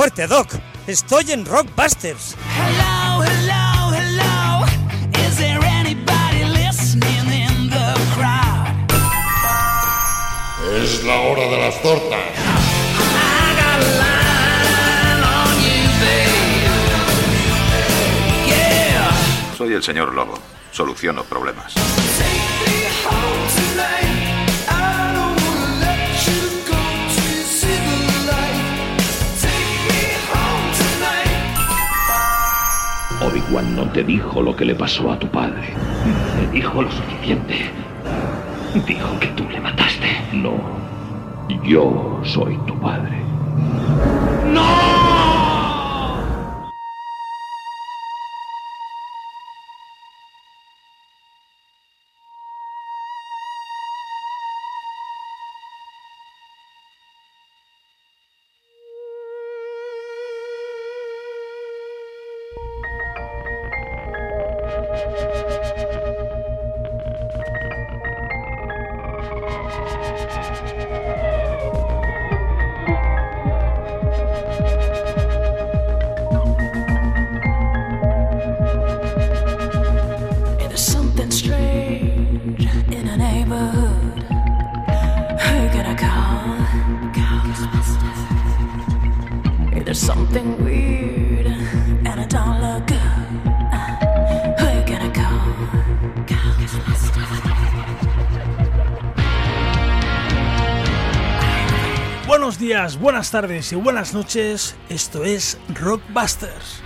¡Qué fuerte, Doc! Estoy en Rockbusters. Hello, hello, hello. Is there anybody listening in the crowd? Es la hora de las tortas. I got a line on you, babe. Yeah. Soy el señor Lobo. Soluciono problemas. No te dijo lo que le pasó a tu padre. Te dijo lo suficiente. Dijo que tú le mataste. No. Yo soy tu padre. There's buenas tardes y buenas noches. Esto es Rockbusters.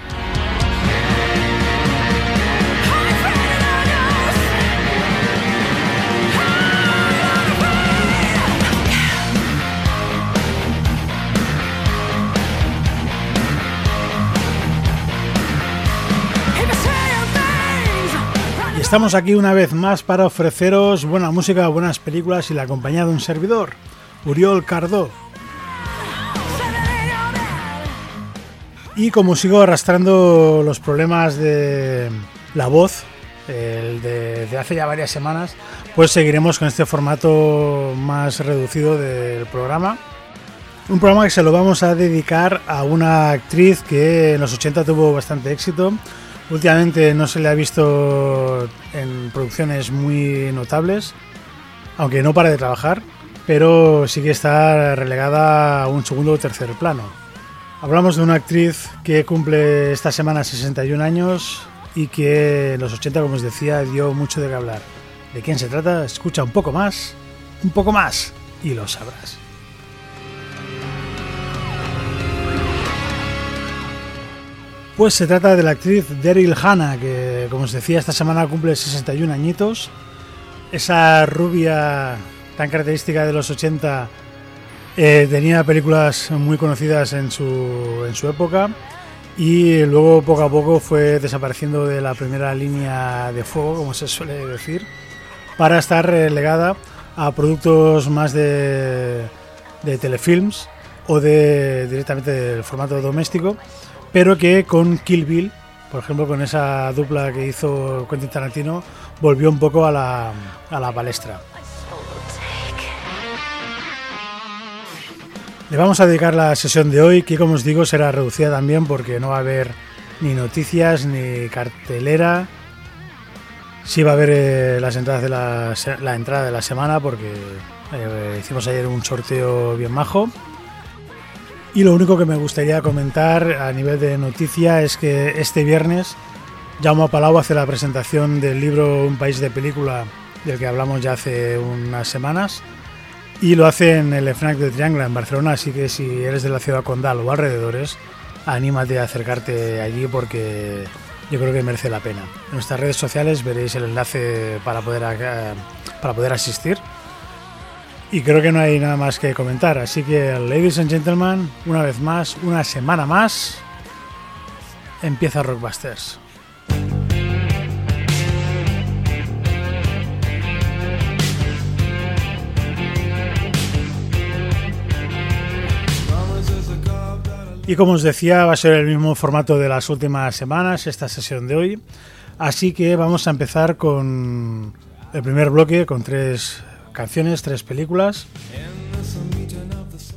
Estamos aquí una vez más para ofreceros buena música, buenas películas y la compañía de un servidor, Uriol Cardó. Y como sigo arrastrando los problemas de la voz el de, hace ya varias semanas, pues seguiremos con este formato más reducido del programa. Un programa que se lo vamos a dedicar a una actriz que en los 80 tuvo bastante éxito. Últimamente no se le ha visto en producciones muy notables, aunque no para de trabajar, pero sí que está relegada a un segundo o tercer plano. Hablamos de una actriz que cumple esta semana 61 años y que en los 80, como os decía, dio mucho de qué hablar. ¿De quién se trata? Escucha un poco más, un poco más y lo sabrás. Pues se trata de la actriz Daryl Hannah, que como os decía esta semana cumple 61 añitos. Esa rubia tan característica de los 80 eh, tenía películas muy conocidas en su, en su época y luego poco a poco fue desapareciendo de la primera línea de fuego, como se suele decir, para estar relegada a productos más de, de telefilms o de directamente del formato doméstico, pero que con Kill Bill, por ejemplo, con esa dupla que hizo Quentin Tarantino, volvió un poco a la, a la palestra. Le vamos a dedicar la sesión de hoy, que como os digo será reducida también porque no va a haber ni noticias ni cartelera. Sí va a haber eh, las entradas de la, entrada de la semana porque eh, hicimos ayer un sorteo bien majo. Y lo único que me gustaría comentar a nivel de noticia es que este viernes Jaume Palau hace la presentación del libro Un país de película del que hablamos ya hace unas semanas y lo hace en el FNAC de Triangle en Barcelona, así que si eres de la ciudad condal o alrededores, anímate a acercarte allí porque yo creo que merece la pena. En nuestras redes sociales veréis el enlace para poder, para poder asistir. Y creo que no hay nada más que comentar, así que ladies and gentlemen, una vez más, una semana más, empieza Rockbusters. Y como os decía, va a ser el mismo formato de las últimas semanas, esta sesión de hoy. Así que vamos a empezar con el primer bloque, con tres canciones, tres películas.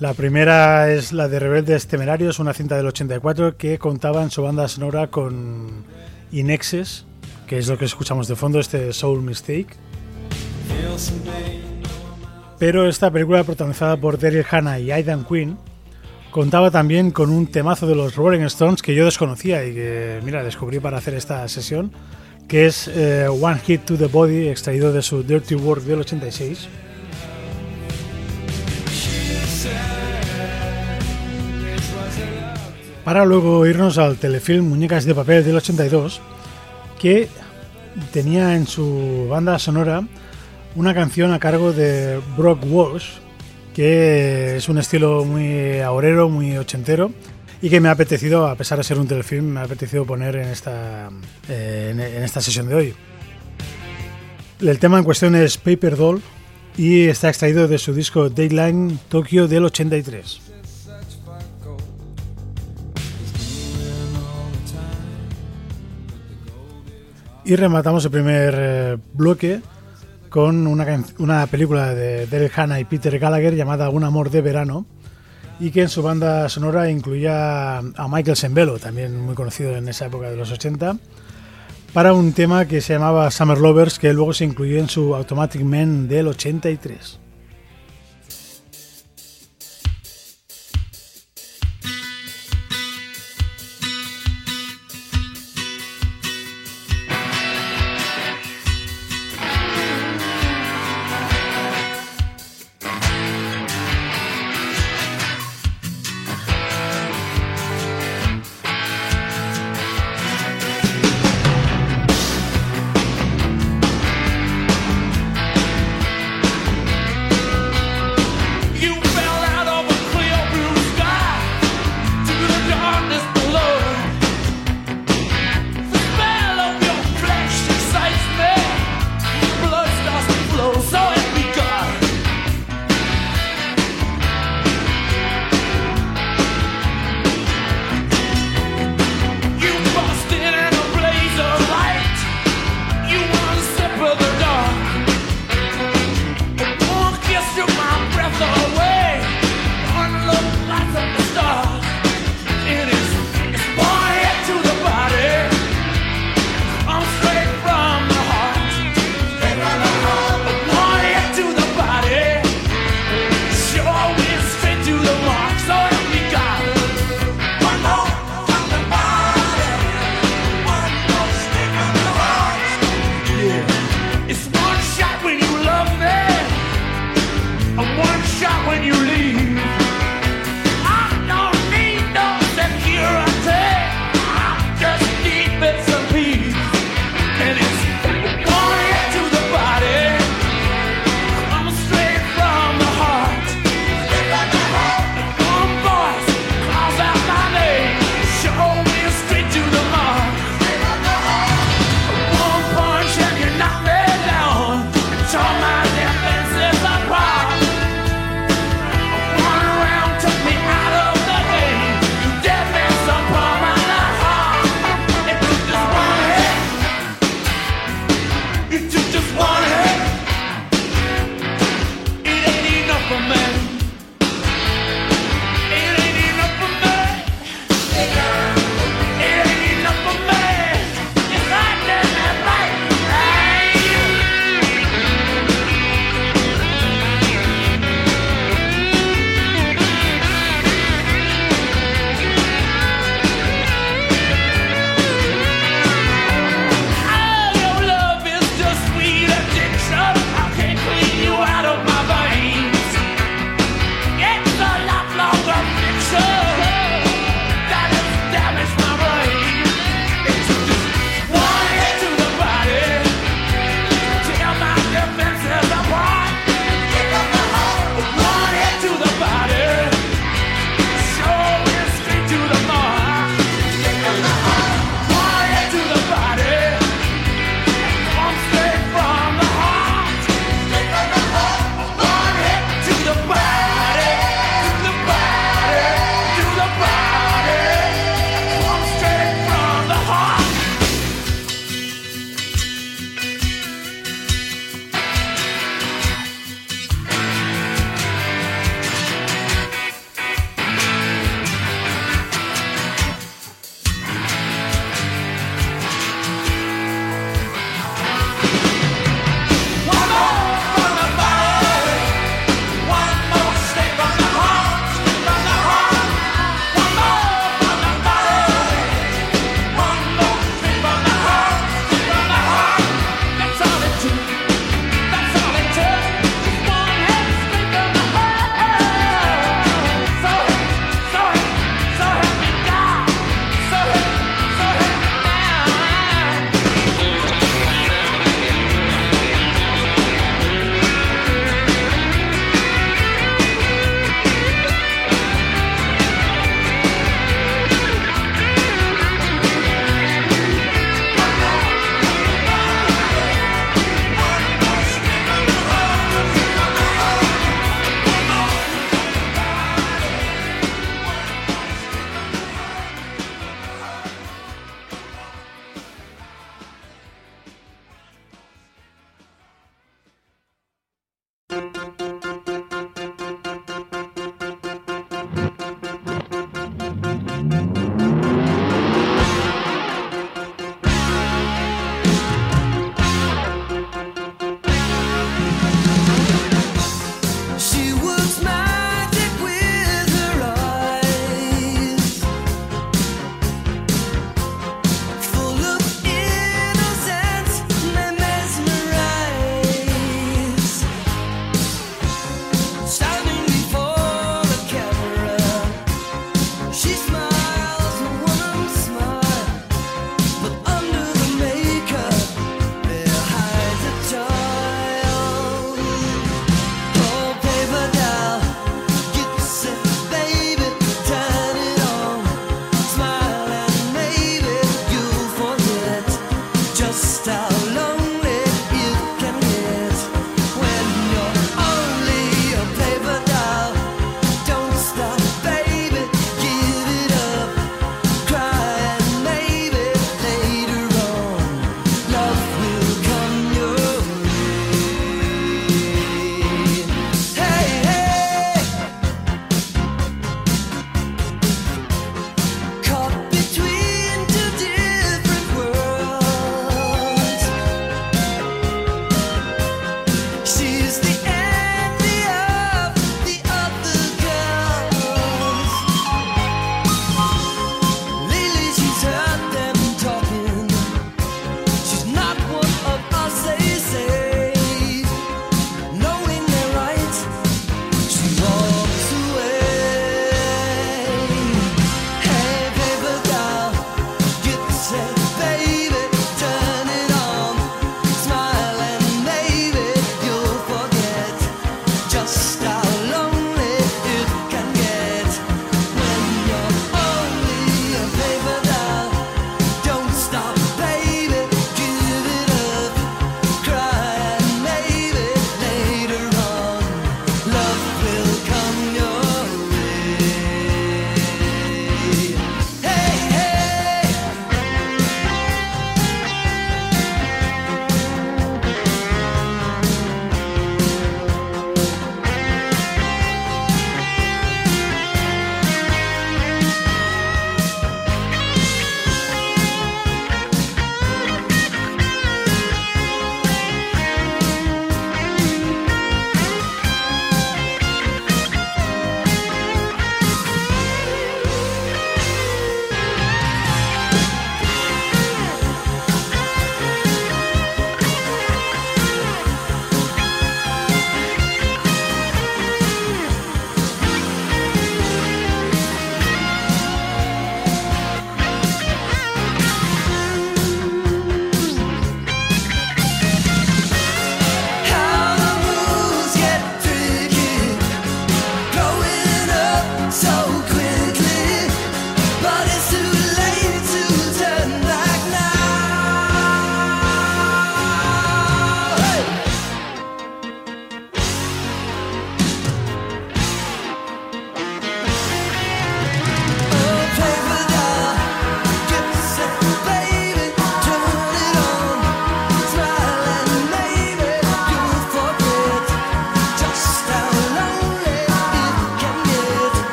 La primera es la de Rebeldes Temerarios, una cinta del 84 que contaba en su banda sonora con Inexes, que es lo que escuchamos de fondo, este Soul Mistake. Pero esta película, protagonizada por Daryl Hannah y Aidan Quinn, contaba también con un temazo de los Rolling Stones que yo desconocía y que, mira, descubrí para hacer esta sesión, que es eh, One Hit to the Body, extraído de su Dirty Work del 86. Para luego irnos al telefilm Muñecas de Papel del 82, que tenía en su banda sonora una canción a cargo de Brock Walsh, que es un estilo muy aurero, muy ochentero, y que me ha apetecido, a pesar de ser un telefilm, me ha apetecido poner en esta, eh, en, esta sesión de hoy. El tema en cuestión es Paper Doll y está extraído de su disco Dayline Tokyo del 83. Y rematamos el primer eh, bloque con una, una película de Daryl Hannah y Peter Gallagher llamada Un amor de verano y que en su banda sonora incluía a Michael Sembello, también muy conocido en esa época de los 80, para un tema que se llamaba Summer Lovers que luego se incluyó en su Automatic Man del 83.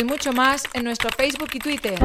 Y mucho más en nuestro Facebook y Twitter.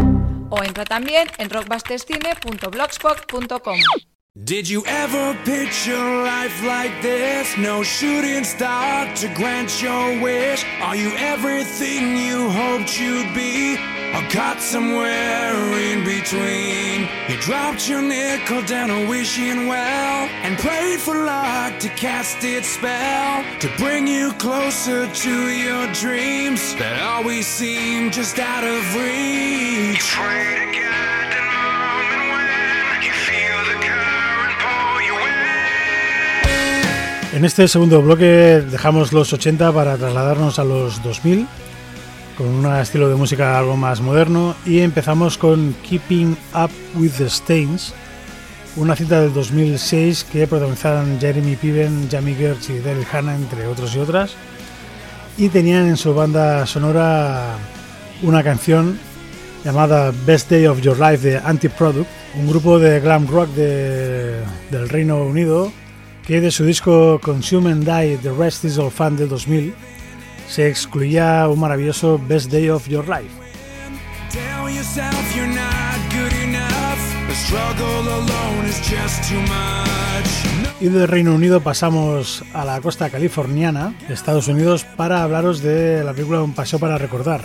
O entra también en rockbusterscine.blogspot.com. Did you ever picture life like this? No shooting star to grant your wish. Are you everything you hoped you'd be? Or caught somewhere in between? You dropped your nickel down a wishing well and prayed for luck to cast its spell to bring you closer to your dreams that always seem just out of reach. Pray to God En este segundo bloque dejamos los 80 para trasladarnos a los 2000 con un estilo de música algo más moderno y empezamos con Keeping Up with the Stains, una cita del 2006 que protagonizaron Jeremy Piven, Jamie Gertz y Daryl Hannah, entre otros y otras, y tenían en su banda sonora una canción llamada Best Day of Your Life de Antiproduct, un grupo de glam rock de- del Reino Unido que de su disco Consume and Die The Rest Is All Fun del 2000 se excluía un maravilloso Best Day of Your Life. Y del Reino Unido pasamos a la costa californiana, Estados Unidos, para hablaros de la película Un paseo para recordar.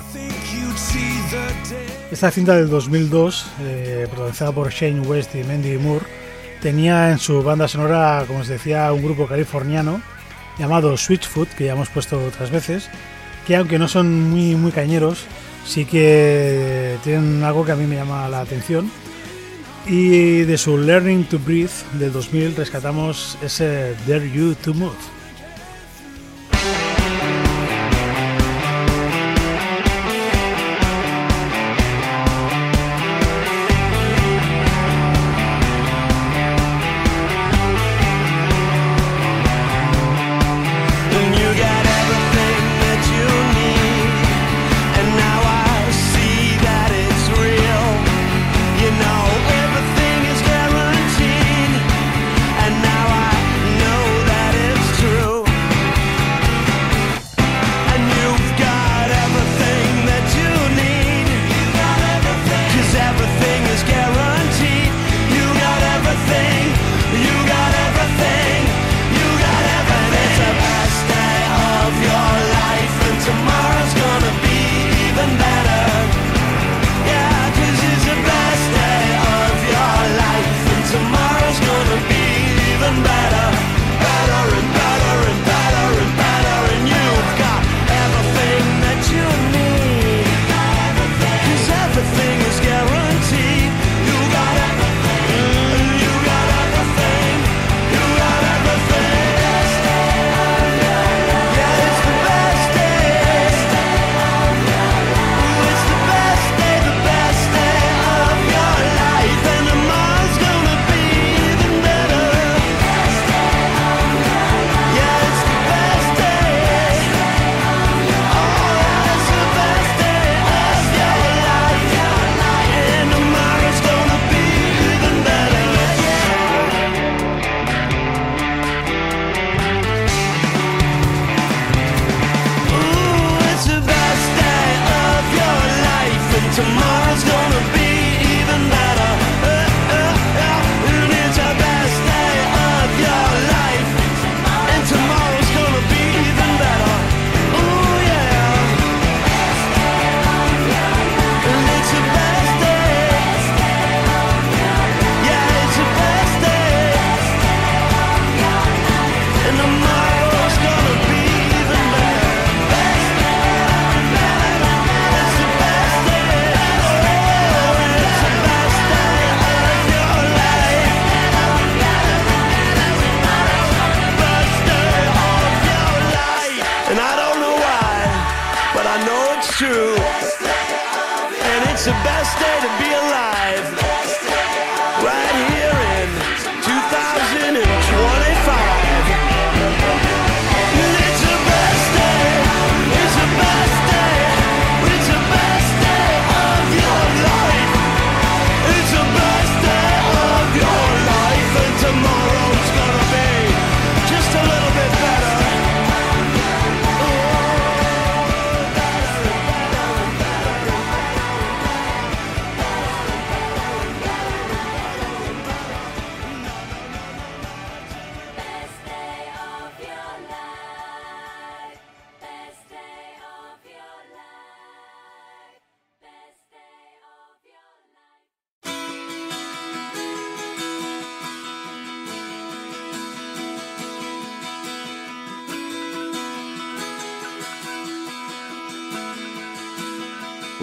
Esta cinta del 2002, eh, protagonizada por Shane West y Mandy Moore, tenía en su banda sonora, como os decía, un grupo californiano llamado Switchfoot, que ya hemos puesto otras veces, que aunque no son muy, muy cañeros, sí que tienen algo que a mí me llama la atención. Y de su Learning to Breathe del 2000 rescatamos ese Dare You to Move.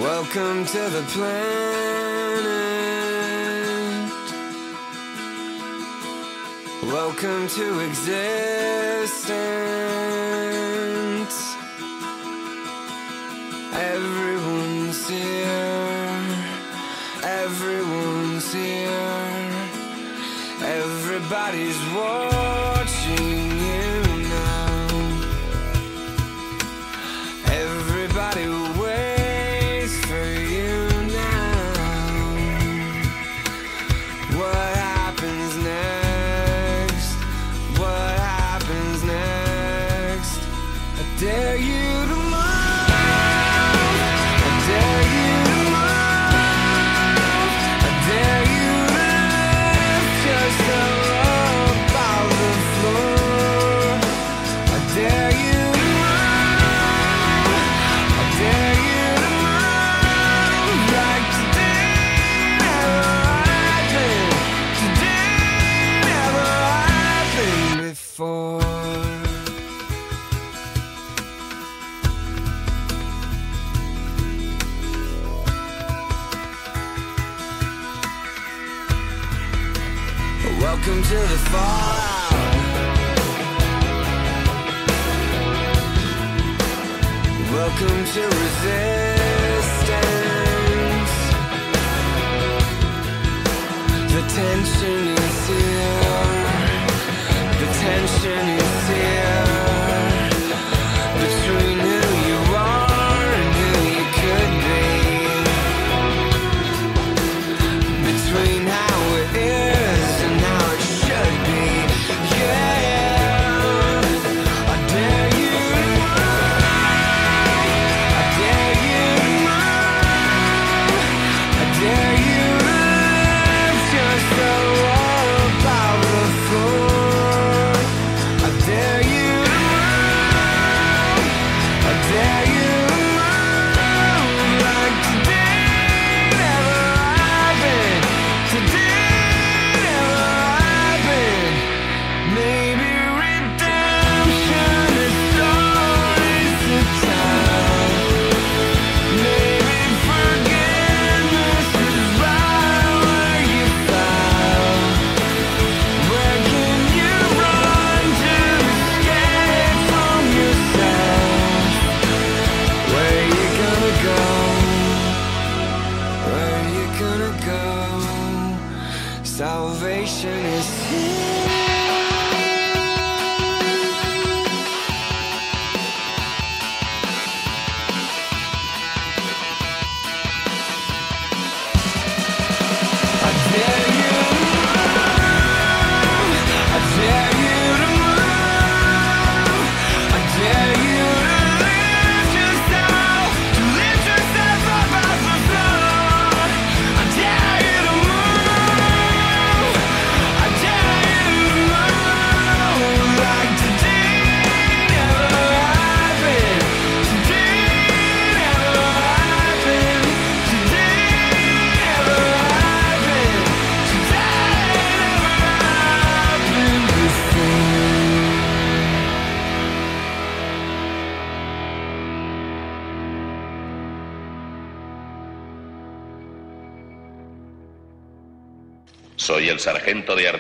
Welcome to the planet. Welcome to existence. Welcome to the fallout. Welcome to resistance. The tension is here. The tension is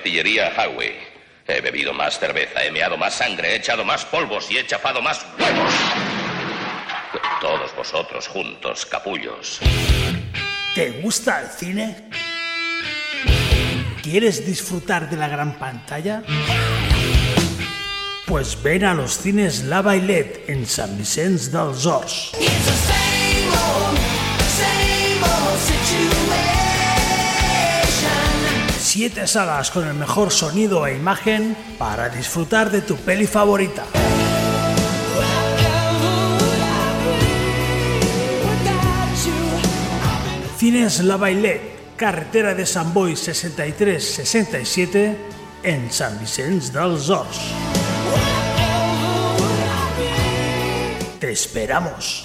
artillería. He bebido más cerveza, he meado más sangre, he echado más polvos y he chafado más huevos. Todos vosotros juntos, capullos. ¿Te gusta el cine? ¿Quieres disfrutar de la gran pantalla? Pues ven a los cines La Bailet en San Vicente dels Horts. Siete salas con el mejor sonido e imagen para disfrutar de tu peli favorita. Cines La Bailet, carretera de Sant Boi 63-67 en Sant Vicenç dels Horts. Te esperamos.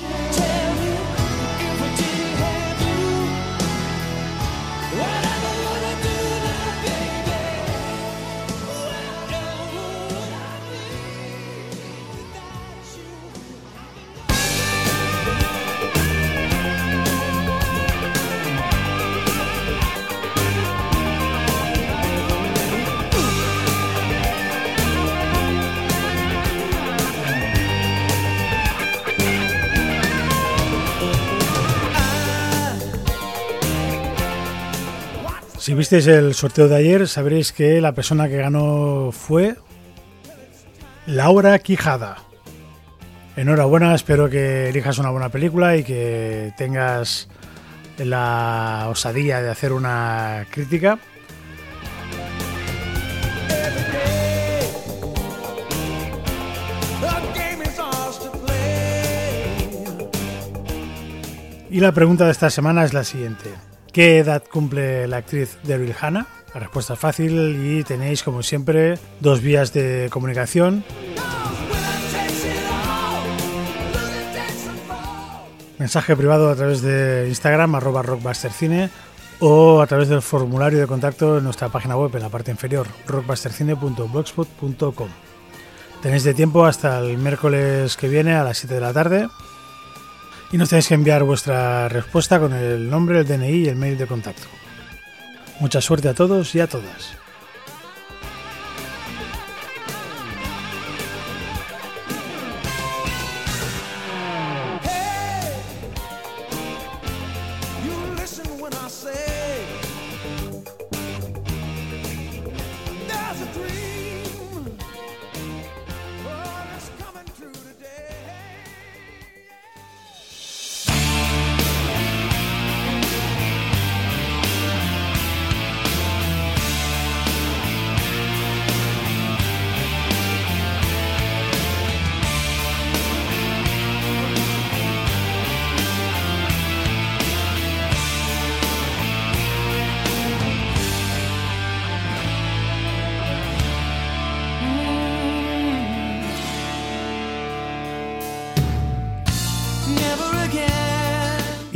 Visteis el sorteo de ayer, sabréis que la persona que ganó fue Laura Quijada. Enhorabuena, espero que elijas una buena película y que tengas la osadía de hacer una crítica. Y la pregunta de esta semana es la siguiente. ¿Qué edad cumple la actriz Daryl Hannah? La respuesta es fácil y tenéis, como siempre, dos vías de comunicación. Mensaje privado a través de Instagram, arroba rockbustercine, o a través del formulario de contacto en nuestra página web en la parte inferior, rockbustercine.blogspot.com. Tenéis de tiempo hasta el miércoles que viene a las 7 de la tarde y nos tenéis que enviar vuestra respuesta con el nombre, el DNI y el mail de contacto. Mucha suerte a todos y a todas.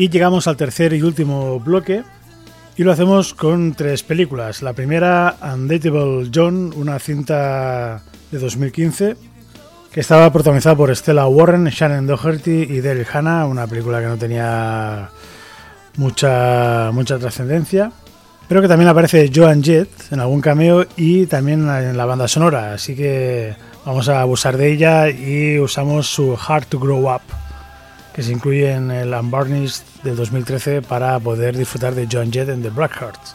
Y llegamos al tercer y último bloque. Y lo hacemos con tres películas. La primera, Undateable John, una cinta de 2015, que estaba protagonizada por Stella Warren, Shannon Doherty y Daryl Hannah, una película que no tenía mucha, mucha trascendencia, pero que también aparece Joan Jett en algún cameo y también en la banda sonora, así que vamos a abusar de ella y usamos su Hard to Grow Up que se incluye en el Unvarnished del 2013 para poder disfrutar de John Jett en The Blackhearts.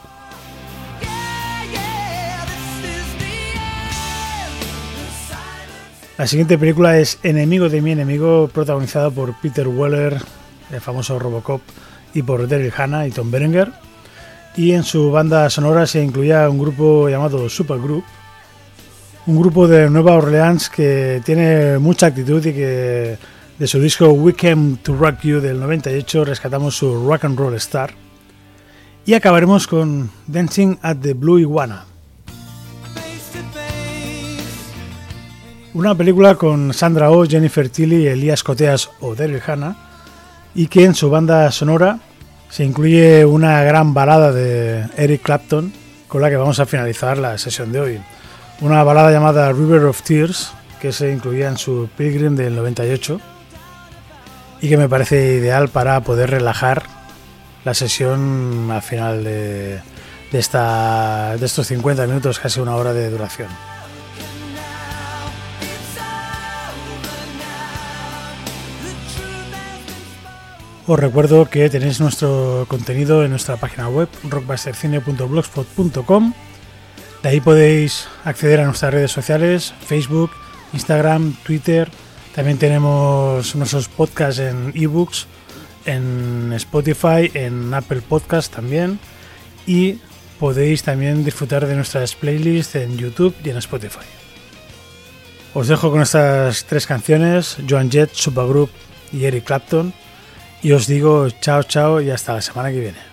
La siguiente película es Enemigo de mi enemigo, protagonizada por Peter Weller, el famoso Robocop, y por Daryl Hannah y Tom Berenger. Y en su banda sonora se incluía un grupo llamado Supergroup, un grupo de Nueva Orleans que tiene mucha actitud y que de su disco We Came to Rock You del 98 rescatamos su Rock and Roll Star. Y acabaremos con Dancing at the Blue Iguana. Una película con Sandra Oh, Jennifer Tilly, Elías Coteas o Daryl Hannah y que en su banda sonora se incluye una gran balada de Eric Clapton con la que vamos a finalizar la sesión de hoy. Una balada llamada River of Tears que se incluía en su Pilgrim del 98 y que me parece ideal para poder relajar la sesión al final de, esta, de estos 50 minutos, casi una hora de duración. Os recuerdo que tenéis nuestro contenido en nuestra página web rockbustercine.blogspot.com. De ahí podéis acceder a nuestras redes sociales, Facebook, Instagram, Twitter. También tenemos nuestros podcasts en ebooks, en Spotify, en Apple Podcast también. Y podéis también disfrutar de nuestras playlists en YouTube y en Spotify. Os dejo con estas tres canciones, Joan Jett, Supergroup y Eric Clapton. Y os digo chao, chao y hasta la semana que viene.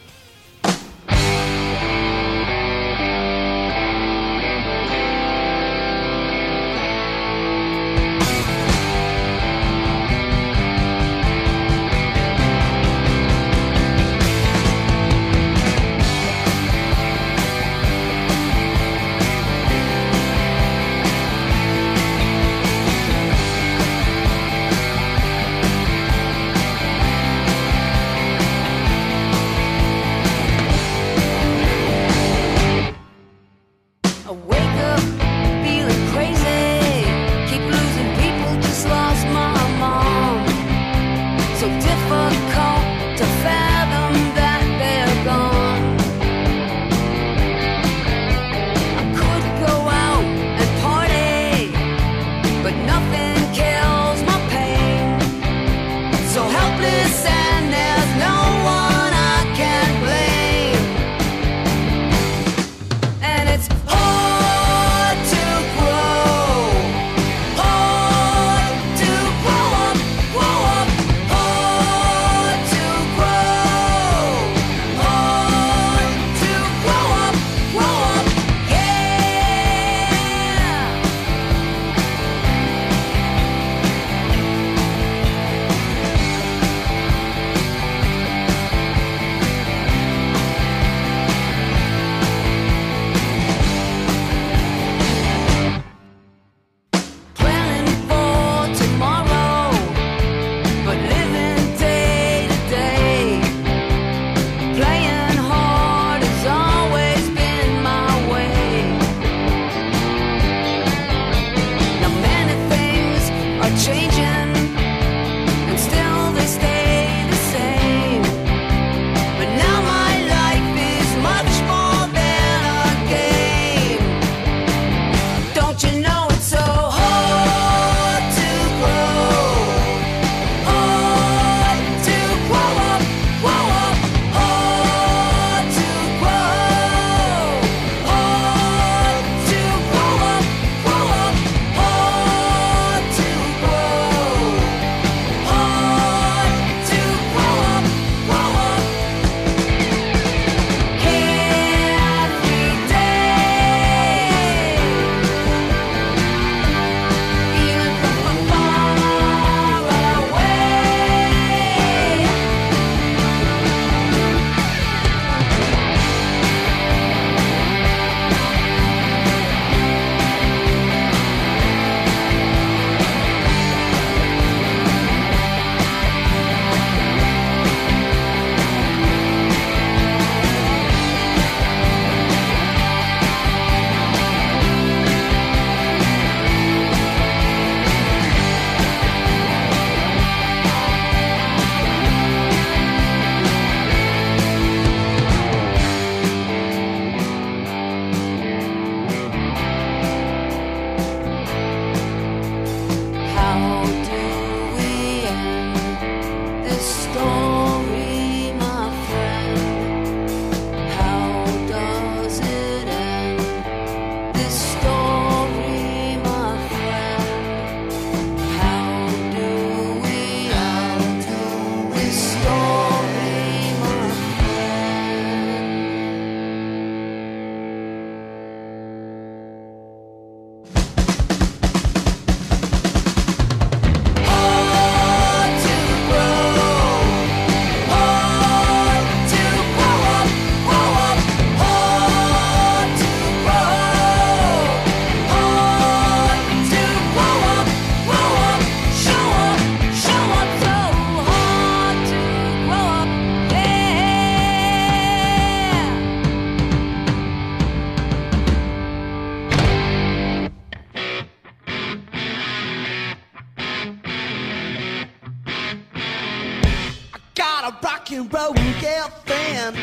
rock and roll girlfriend.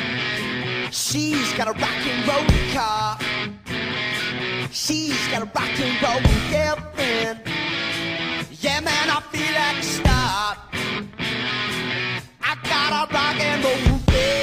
She's got a rock and roll car. She's got a rock and roll girlfriend. Yeah, man, I feel like a star. I got a rock and roll girl.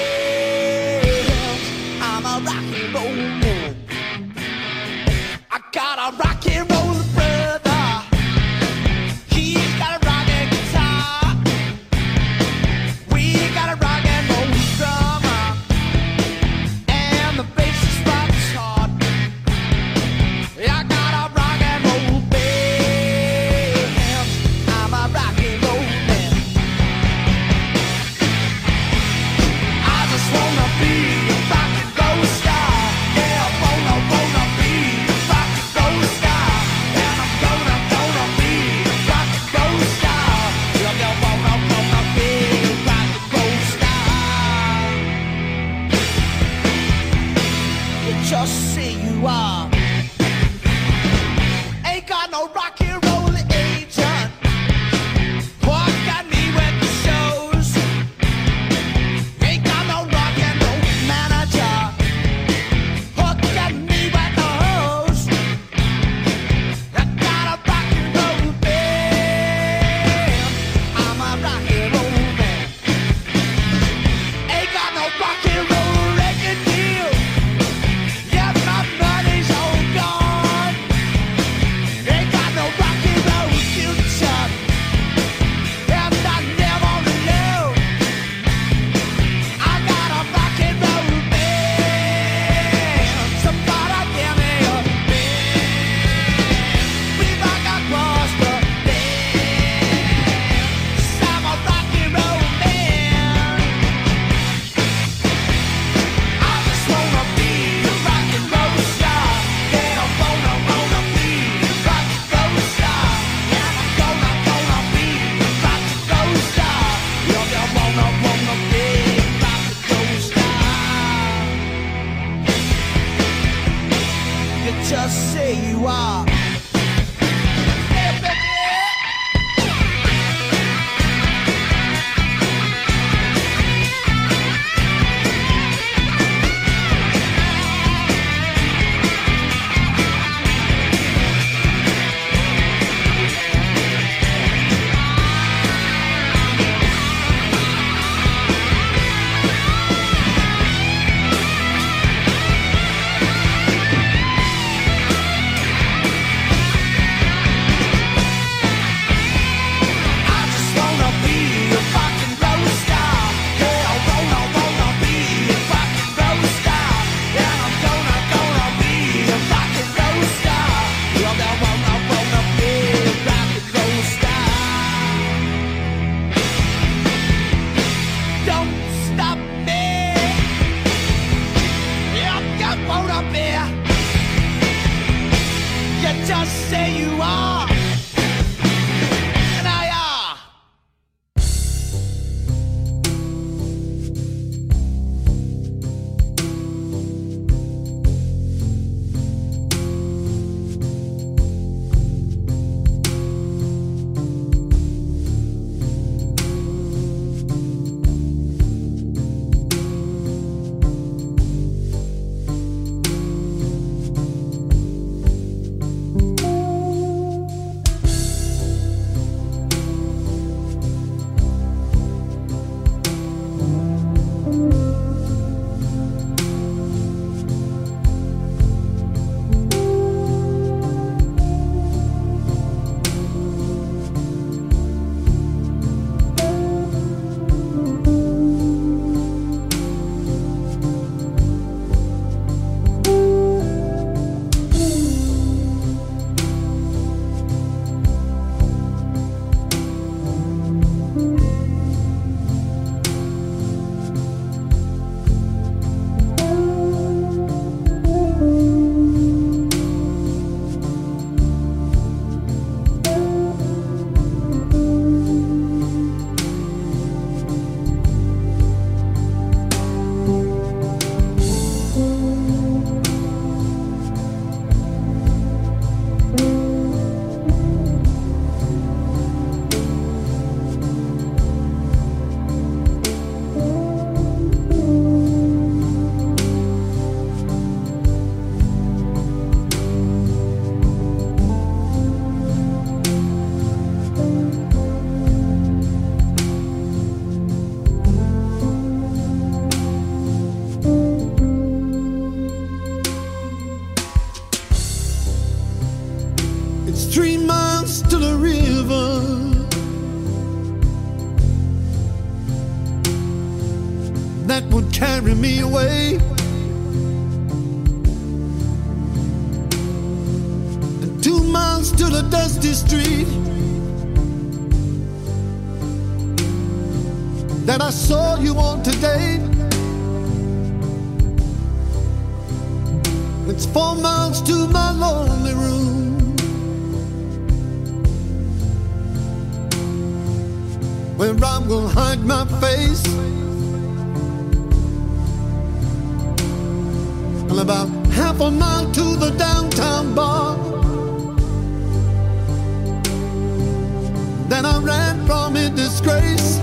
Disgrace.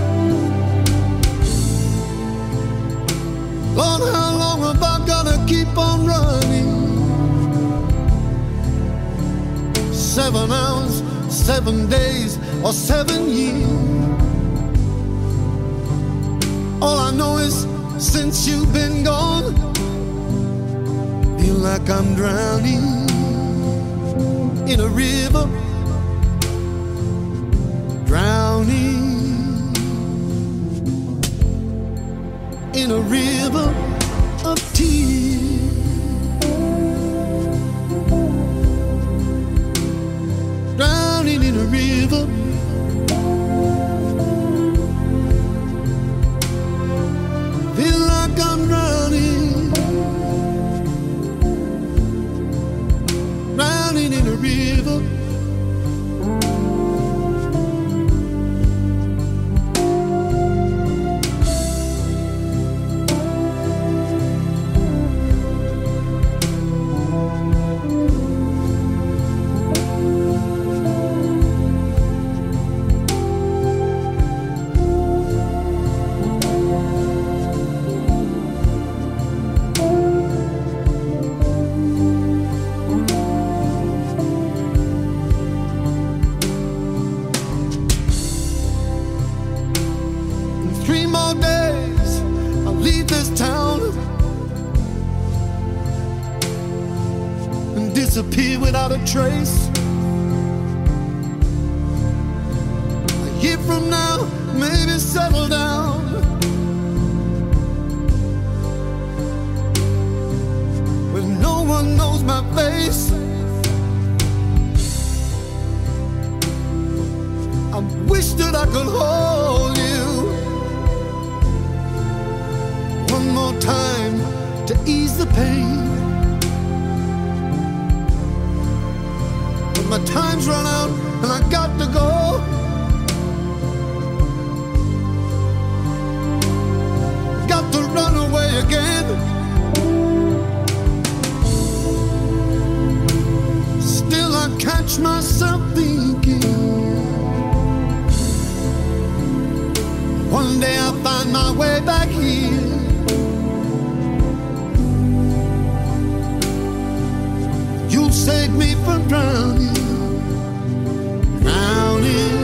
Lord, how long have I gotta keep on running? Seven hours, seven days, or seven years. All I know is since you've been gone, feel like I'm drowning in a river, drowning in a river of tears. Drowning in a river. Disappear without a trace. A year from now, maybe settle down. When no one knows my face. I wish that I could hold you one more time to ease the pain. My time's run out and I got to go. Got to run away again. Still, I catch myself thinking. One day I'll find my way back here. You'll save me from drowning, morning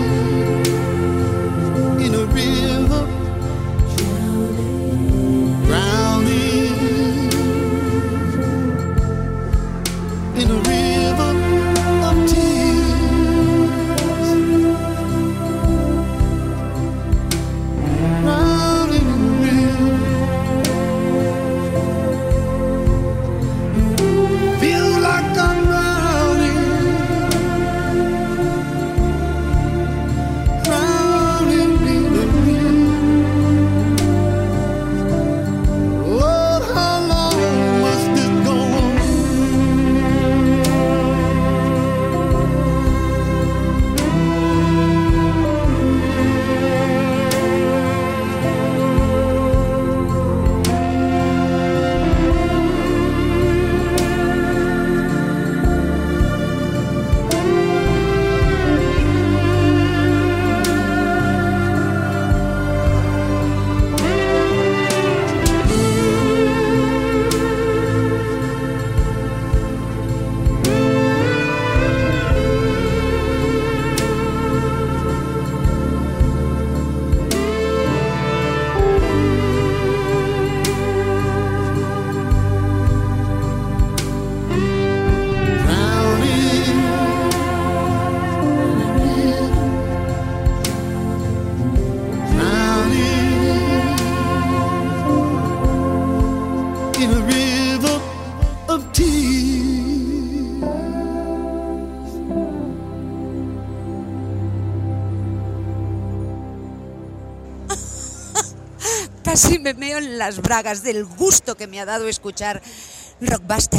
las bragas del gusto que me ha dado escuchar Rockbusters.